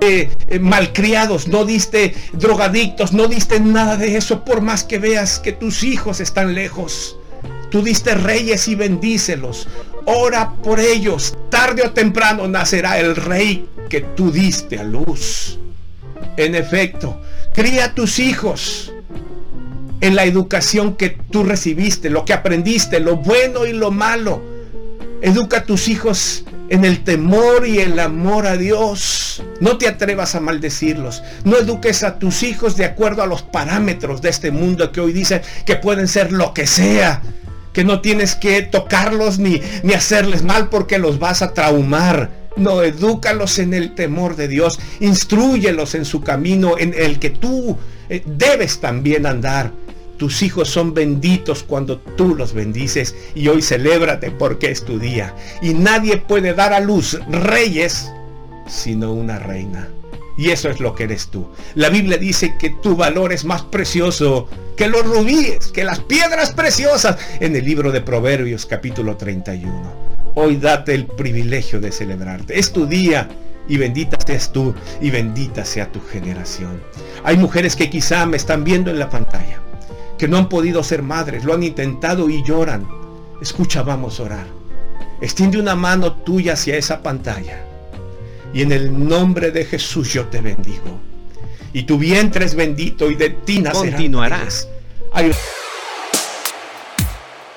eh, malcriados, no diste drogadictos, no diste nada de eso, por más que veas que tus hijos están lejos. Tú diste reyes y bendícelos. Ora por ellos. Tarde o temprano nacerá el rey que tú diste a luz. En efecto, cría a tus hijos en la educación que tú recibiste, lo que aprendiste, lo bueno y lo malo. Educa a tus hijos en el temor y el amor a Dios. No te atrevas a maldecirlos. No eduques a tus hijos de acuerdo a los parámetros de este mundo que hoy dice que pueden ser lo que sea. Que no tienes que tocarlos ni, ni hacerles mal porque los vas a traumar. No, edúcalos en el temor de Dios. Instruyelos en su camino en el que tú eh, debes también andar. Tus hijos son benditos cuando tú los bendices y hoy celébrate porque es tu día. Y nadie puede dar a luz reyes sino una reina. Y eso es lo que eres tú. La Biblia dice que tu valor es más precioso que los rubíes, que las piedras preciosas en el libro de Proverbios capítulo 31. Hoy date el privilegio de celebrarte. Es tu día y bendita seas tú y bendita sea tu generación. Hay mujeres que quizá me están viendo en la pantalla que no han podido ser madres, lo han intentado y lloran. Escucha, vamos a orar. Extiende una mano tuya hacia esa pantalla. Y en el nombre de Jesús yo te bendigo. Y tu vientre es bendito y de ti nacerán. Continuarás. Hay